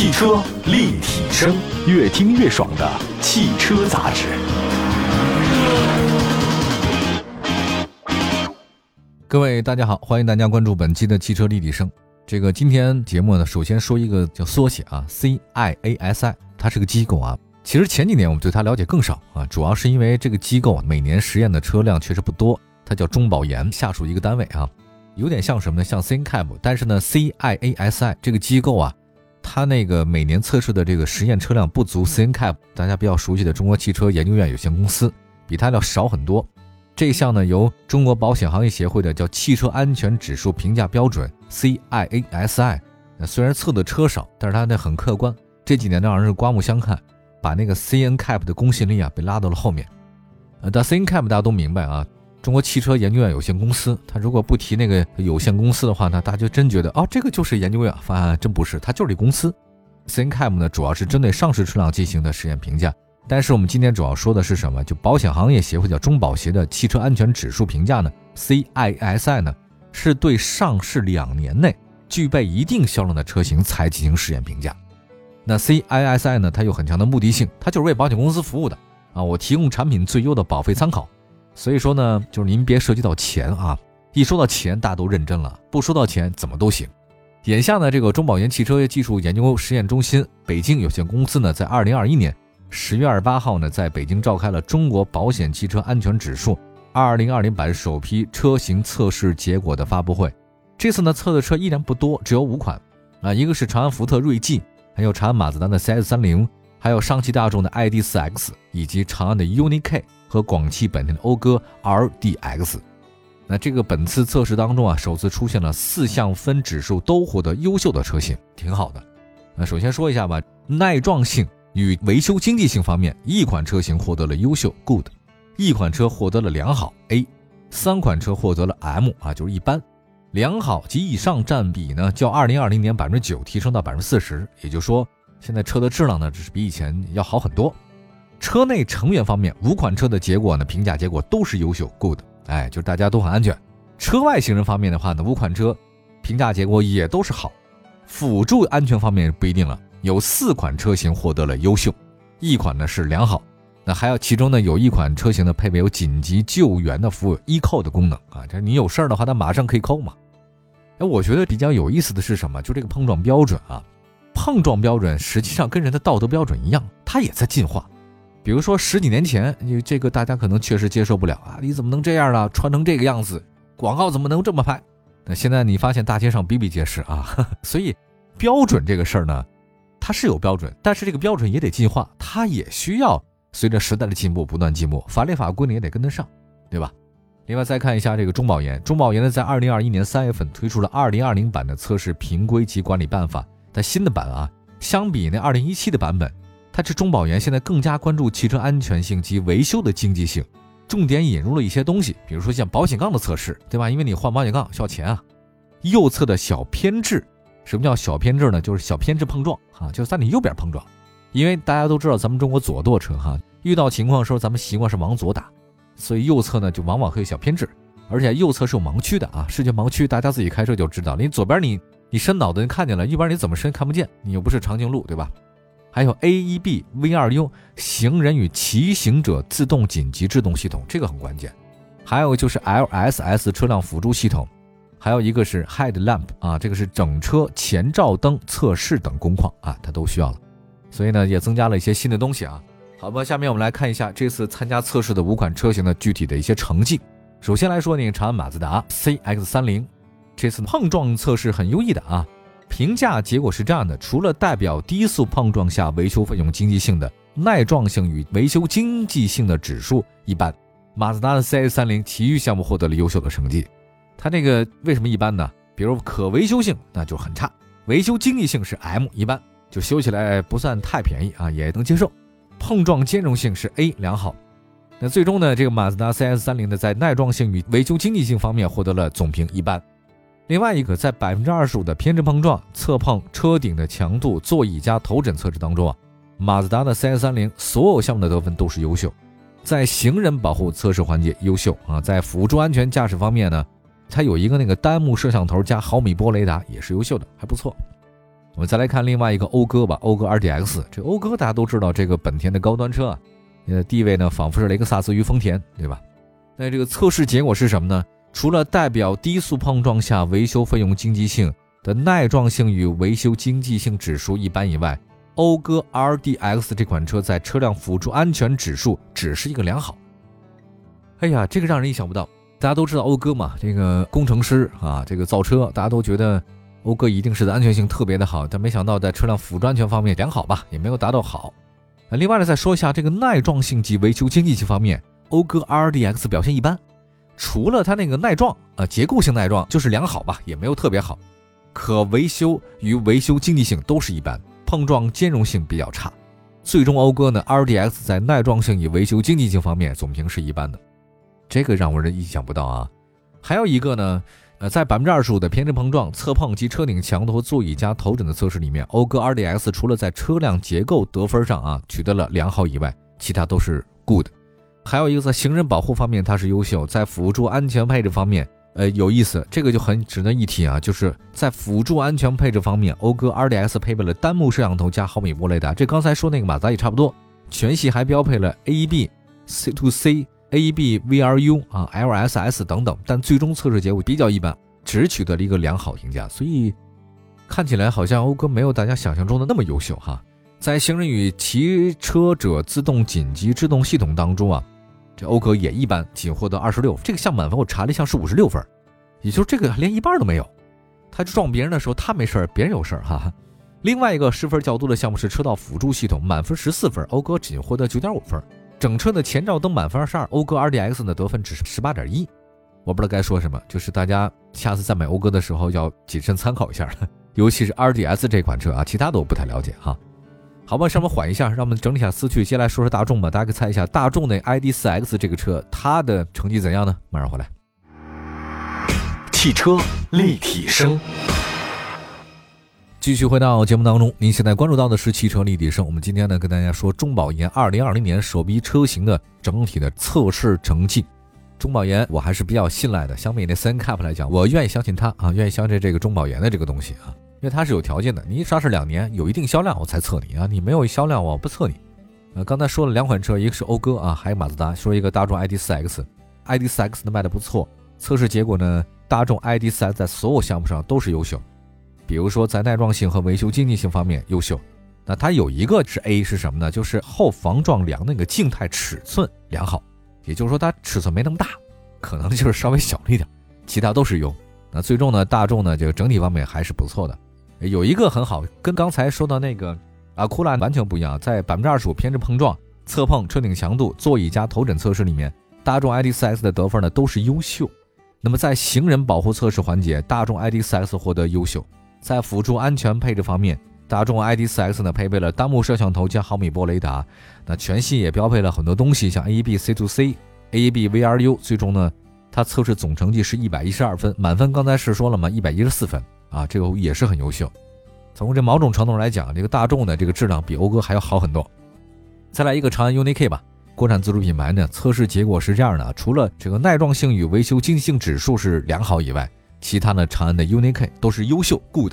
汽车立体声，越听越爽的汽车杂志。各位大家好，欢迎大家关注本期的汽车立体声。这个今天节目呢，首先说一个叫缩写啊，CIASI，它是个机构啊。其实前几年我们对它了解更少啊，主要是因为这个机构每年实验的车辆确实不多。它叫中保研下属一个单位啊，有点像什么呢？像 CNCAP，但是呢，CIASI 这个机构啊，它那个每年测试的这个实验车辆不足 CNCAP 大家比较熟悉的中国汽车研究院有限公司比它要少很多。这项呢，由中国保险行业协会的叫汽车安全指数评价标准 CIASI，虽然测的车少，但是它那很客观。这几年呢，让人是刮目相看，把那个 CNCAP 的公信力啊，被拉到了后面。呃，但 CNCAP 大家都明白啊。中国汽车研究院有限公司，他如果不提那个有限公司的话呢，大家就真觉得哦，这个就是研究院。发现真不是，它就是一公司。CNCAP 呢，主要是针对上市车辆进行的实验评价。但是我们今天主要说的是什么？就保险行业协会叫中保协的汽车安全指数评价呢？CISI 呢，是对上市两年内具备一定销量的车型才进行实验评价。那 CISI 呢，它有很强的目的性，它就是为保险公司服务的啊，我提供产品最优的保费参考。所以说呢，就是您别涉及到钱啊，一说到钱，大家都认真了；不说到钱，怎么都行。眼下呢，这个中保研汽车技术研究实验中心北京有限公司呢，在二零二一年十月二十八号呢，在北京召开了中国保险汽车安全指数二零二零版首批车型测试结果的发布会。这次呢，测的车依然不多，只有五款啊，一个是长安福特锐际，还有长安马自达的 CS 三零，还有上汽大众的 ID 四 X，以及长安的 UNI K。和广汽本田的讴歌 RDX，那这个本次测试当中啊，首次出现了四项分指数都获得优秀的车型，挺好的。那首先说一下吧，耐撞性与维修经济性方面，一款车型获得了优秀 Good，一款车获得了良好 A，三款车获得了 M 啊，就是一般。良好及以上占比呢，较二零二零年百分之九提升到百分之四十，也就是说，现在车的质量呢，只是比以前要好很多。车内成员方面，五款车的结果呢，评价结果都是优秀，good，哎，就是大家都很安全。车外行人方面的话呢，五款车评价结果也都是好。辅助安全方面不一定了，有四款车型获得了优秀，一款呢是良好。那还有其中呢有一款车型呢配备有紧急救援的服务，e 扣的功能啊，就是你有事儿的话，它马上可以扣嘛。哎，我觉得比较有意思的是什么？就这个碰撞标准啊，碰撞标准实际上跟人的道德标准一样，它也在进化。比如说十几年前，你这个大家可能确实接受不了啊！你怎么能这样呢？穿成这个样子，广告怎么能这么拍？那现在你发现大街上比比皆是啊！所以标准这个事儿呢，它是有标准，但是这个标准也得进化，它也需要随着时代的进步不断进步，法律法规呢也得跟得上，对吧？另外再看一下这个中保研，中保研呢在二零二一年三月份推出了二零二零版的测试评规及管理办法，它新的版啊，相比那二零一七的版本。它这中保研现在更加关注汽车安全性及维修的经济性，重点引入了一些东西，比如说像保险杠的测试，对吧？因为你换保险杠需要钱啊。右侧的小偏置，什么叫小偏置呢？就是小偏置碰撞啊，就在你右边碰撞。因为大家都知道咱们中国左舵车哈，遇到情况的时候咱们习惯是往左打，所以右侧呢就往往会有小偏置，而且右侧是有盲区的啊，视觉盲区，大家自己开车就知道，你左边你你伸脑袋你看见了，右边你怎么伸看不见，你又不是长颈鹿，对吧？还有 AEB V2U 行人与骑行者自动紧急制动系统，这个很关键。还有就是 LSS 车辆辅助系统，还有一个是 Headlamp 啊，这个是整车前照灯测试等工况啊，它都需要了。所以呢，也增加了一些新的东西啊。好吧，下面我们来看一下这次参加测试的五款车型的具体的一些成绩。首先来说呢，长安马自达 CX-30，这次碰撞测试很优异的啊。评价结果是这样的：除了代表低速碰撞下维修费用经济性的耐撞性与维修经济性的指数一般，马自达的 CS 三零其余项目获得了优秀的成绩。它这个为什么一般呢？比如可维修性那就很差，维修经济性是 M 一般，就修起来不算太便宜啊，也能接受。碰撞兼容性是 A 良好。那最终呢，这个马自达 CS 三零呢在耐撞性与维修经济性方面获得了总评一般。另外一个，在百分之二十五的偏置碰撞侧碰车顶的强度、座椅加头枕测试当中啊，马自达的 CS 三零所有项目的得分都是优秀。在行人保护测试环节优秀啊，在辅助安全驾驶方面呢，它有一个那个单目摄像头加毫米波雷达也是优秀的，还不错。我们再来看另外一个讴歌吧，讴歌 RDX。这讴歌大家都知道，这个本田的高端车啊，呃，地位呢仿佛是雷克萨斯与丰田，对吧？那这个测试结果是什么呢？除了代表低速碰撞下维修费用经济性的耐撞性与维修经济性指数一般以外，讴歌 RDX 这款车在车辆辅助安全指数只是一个良好。哎呀，这个让人意想不到。大家都知道讴歌嘛，这个工程师啊，这个造车，大家都觉得讴歌一定是在安全性特别的好，但没想到在车辆辅助安全方面良好吧，也没有达到好。那另外呢，再说一下这个耐撞性及维修经济性方面，讴歌 RDX 表现一般，除了它那个耐撞啊，结构性耐撞就是良好吧，也没有特别好。可维修与维修经济性都是一般，碰撞兼容性比较差。最终讴歌呢，RDX 在耐撞性与维修经济性方面总评是一般的。这个让我人意想不到啊！还有一个呢，呃，在百分之二十五的偏置碰撞、侧碰及车顶强度和座椅加头枕的测试里面，讴歌 RDX 除了在车辆结构得分上啊取得了良好以外，其他都是 good。还有一个在行人保护方面它是优秀，在辅助安全配置方面，呃，有意思，这个就很值得一提啊，就是在辅助安全配置方面，讴歌 RDX 配备了单目摄像头加毫米波雷达，这刚才说那个马自达也差不多，全系还标配了 AEB C to C。A B V R U 啊，L S S 等等，但最终测试结果比较一般，只取得了一个良好评价。所以看起来好像讴歌没有大家想象中的那么优秀哈。在行人与骑车者自动紧急制动系统当中啊，这讴歌也一般，仅获得二十六。这个项满分我查了一下是五十六分，也就是这个连一半都没有。他撞别人的时候他没事儿，别人有事儿哈。另外一个失分较多的项目是车道辅助系统，满分十四分，讴歌仅获得九点五分。整车的前照灯满分二十二，讴歌 RDX 的得分只是十八点一，我不知道该说什么，就是大家下次再买讴歌的时候要谨慎参考一下了，尤其是 RDS 这款车啊，其他的我不太了解哈。好吧，稍微缓一下，让我们整理一下思绪，接下来说说大众吧。大家可以猜一下，大众的 ID.4X 这个车它的成绩怎样呢？马上回来。汽车立体声。继续回到节目当中，您现在关注到的是汽车立体声。我们今天呢，跟大家说中保研二零二零年首批车型的整体的测试成绩。中保研我还是比较信赖的，相比那 CNCAP 来讲，我愿意相信它啊，愿意相信这个中保研的这个东西啊，因为它是有条件的。你刷是两年有一定销量，我才测你啊，你没有销量，我不测你。呃，刚才说了两款车，一个是讴歌啊，还有马自达，说一个大众 ID.4X，ID.4X 的卖的不错，测试结果呢，大众 ID.4X 在所有项目上都是优秀。比如说在耐撞性和维修经济性方面优秀，那它有一个是 A 是什么呢？就是后防撞梁那个静态尺寸良好，也就是说它尺寸没那么大，可能就是稍微小了一点，其他都是优。那最终呢，大众呢就整体方面还是不错的。有一个很好，跟刚才说的那个阿库拉完全不一样，在百分之二十五偏置碰撞、侧碰、车顶强度、座椅加头枕测试里面，大众 ID.4X 的得分呢都是优秀。那么在行人保护测试环节，大众 ID.4X 获得优秀。在辅助安全配置方面，大众 ID.4X 呢配备了单目摄像头加毫米波雷达，那全系也标配了很多东西，像 AEB C2C、AEB VRU。最终呢，它测试总成绩是一百一十二分，满分刚才是说了嘛，一百一十四分啊，这个也是很优秀。从这某种程度来讲，这个大众的这个质量比讴歌还要好很多。再来一个长安 UNI-K 吧，国产自主品牌呢，测试结果是这样的：除了这个耐撞性与维修经济性指数是良好以外，其他呢，长安的 UNI-K 都是优秀 good。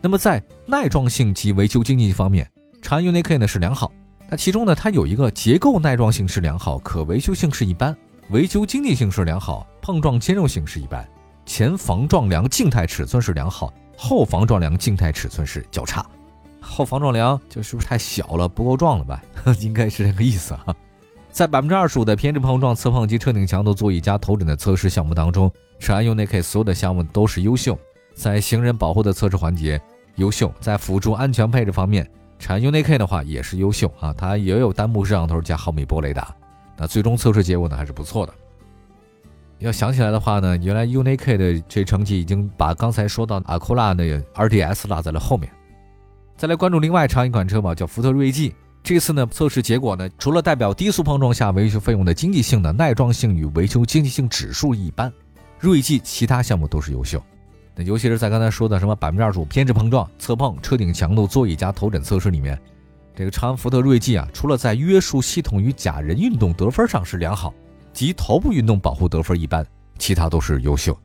那么在耐撞性及维修经济方面，长安 UNI-K 呢是良好。那其中呢，它有一个结构耐撞性是良好，可维修性是一般，维修经济性是良好，碰撞兼容性是一般，前防撞梁静态尺寸是良好，后防撞梁静态尺寸是较差。后防撞梁就是不是太小了，不够撞了吧？应该是这个意思啊。在百分之二十五的偏置碰撞、侧碰及车顶强度、座椅加头枕的测试项目当中，长安 UNI-K 所有的项目都是优秀。在行人保护的测试环节优秀，在辅助安全配置方面，长安 UNI-K 的话也是优秀啊，它也有单目摄像头加毫米波雷达。那最终测试结果呢还是不错的。要想起来的话呢，原来 UNI-K 的这成绩已经把刚才说到阿库拉的 RDS 落在了后面。再来关注另外长一款车吧，叫福特锐际。这次呢，测试结果呢，除了代表低速碰撞下维修费用的经济性的耐撞性与维修经济性指数一般，锐际其他项目都是优秀。那尤其是在刚才说的什么百分之二十五偏置碰撞、侧碰、车顶强度、座椅加头枕测试里面，这个长安福特锐际啊，除了在约束系统与假人运动得分上是良好，及头部运动保护得分一般，其他都是优秀。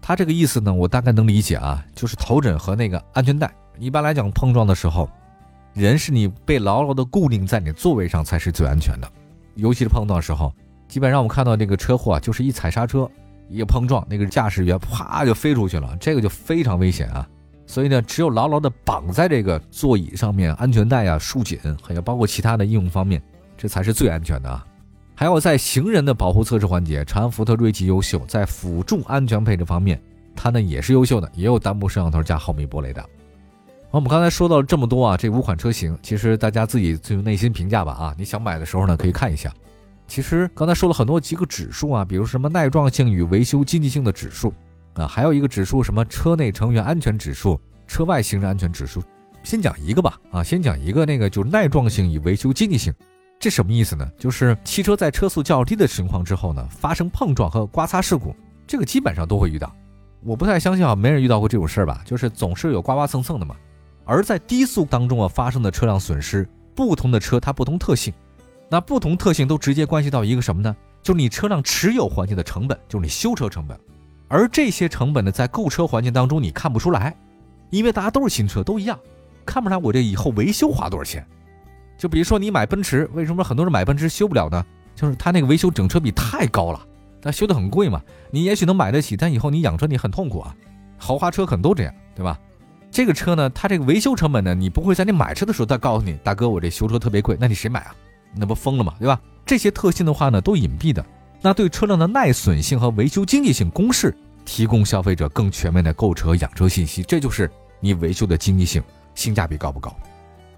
它这个意思呢，我大概能理解啊，就是头枕和那个安全带一般来讲，碰撞的时候，人是你被牢牢的固定在你座位上才是最安全的。尤其是碰撞时候，基本上我们看到这个车祸啊，就是一踩刹车，一个碰撞，那个驾驶员啪就飞出去了，这个就非常危险啊。所以呢，只有牢牢的绑在这个座椅上面，安全带啊束紧，还有包括其他的应用方面，这才是最安全的啊。还有在行人的保护测试环节，长安福特锐际优秀，在辅助安全配置方面，它呢也是优秀的，也有单目摄像头加毫米波雷的。我们刚才说到了这么多啊，这五款车型，其实大家自己自由内心评价吧啊。你想买的时候呢，可以看一下。其实刚才说了很多几个指数啊，比如什么耐撞性与维修经济性的指数啊，还有一个指数什么车内成员安全指数、车外行人安全指数。先讲一个吧啊，先讲一个那个就是耐撞性与维修经济性，这什么意思呢？就是汽车在车速较低的情况之后呢，发生碰撞和刮擦事故，这个基本上都会遇到。我不太相信啊，没人遇到过这种事儿吧？就是总是有刮刮蹭蹭的嘛。而在低速当中啊发生的车辆损失，不同的车它不同特性，那不同特性都直接关系到一个什么呢？就是你车辆持有环节的成本，就是你修车成本。而这些成本呢，在购车环节当中你看不出来，因为大家都是新车，都一样，看不出来我这以后维修花多少钱。就比如说你买奔驰，为什么很多人买奔驰修不了呢？就是它那个维修整车比太高了，那修的很贵嘛。你也许能买得起，但以后你养车你很痛苦啊。豪华车可能都这样，对吧？这个车呢，它这个维修成本呢，你不会在你买车的时候再告诉你，大哥，我这修车特别贵，那你谁买啊？那不疯了吗？对吧？这些特性的话呢，都隐蔽的，那对车辆的耐损性和维修经济性公式，提供消费者更全面的购车养车信息，这就是你维修的经济性、性价比高不高，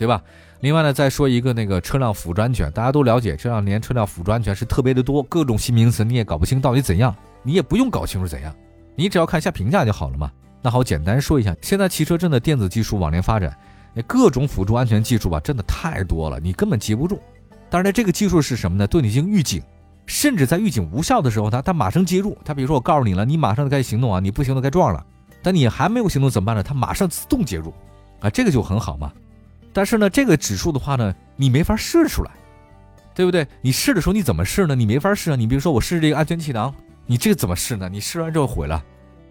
对吧？另外呢，再说一个那个车辆辅助安全，大家都了解，这两年车辆辅助安全是特别的多，各种新名词你也搞不清到底怎样，你也不用搞清楚怎样，你只要看一下评价就好了嘛。那好，简单说一下，现在汽车真的电子技术往年发展，各种辅助安全技术吧，真的太多了，你根本记不住。当然呢，这个技术是什么呢？对你进行预警，甚至在预警无效的时候，它它马上介入。它比如说我告诉你了，你马上该行动啊，你不行动该撞了。但你还没有行动怎么办呢？它马上自动介入，啊，这个就很好嘛。但是呢，这个指数的话呢，你没法试出来，对不对？你试的时候你怎么试呢？你没法试啊。你比如说我试这个安全气囊，你这个怎么试呢？你试完之后毁了。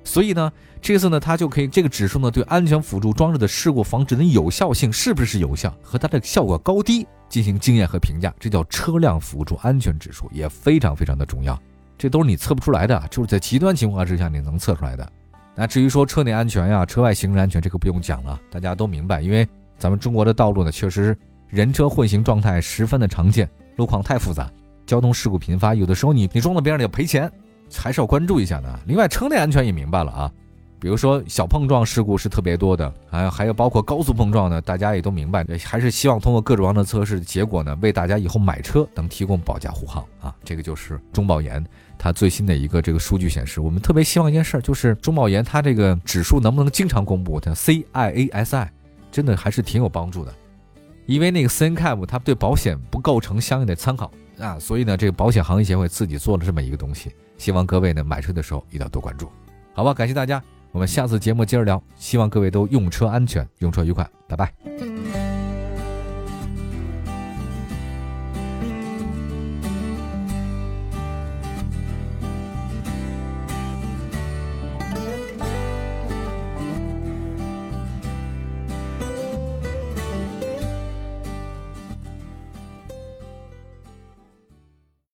所以呢，这次呢，它就可以这个指数呢，对安全辅助装置的事故防止的有效性是不是有效和它的效果高低进行经验和评价，这叫车辆辅助安全指数，也非常非常的重要。这都是你测不出来的，就是在极端情况之下你能测出来的。那至于说车内安全呀、车外行人安全，这个不用讲了，大家都明白，因为咱们中国的道路呢，确实人车混行状态十分的常见，路况太复杂，交通事故频发，有的时候你你撞到别人要赔钱。还是要关注一下的。另外，车内安全也明白了啊，比如说小碰撞事故是特别多的，还有还有包括高速碰撞呢，大家也都明白。还是希望通过各种各样的测试结果呢，为大家以后买车能提供保驾护航啊。这个就是中保研它最新的一个这个数据显示，我们特别希望一件事，就是中保研它这个指数能不能经常公布？它 CIASI 真的还是挺有帮助的，因为那个 CNCAP 它对保险不构成相应的参考啊，所以呢，这个保险行业协会自己做了这么一个东西。希望各位呢买车的时候一定要多关注，好吧？感谢大家，我们下次节目接着聊。希望各位都用车安全，用车愉快，拜拜。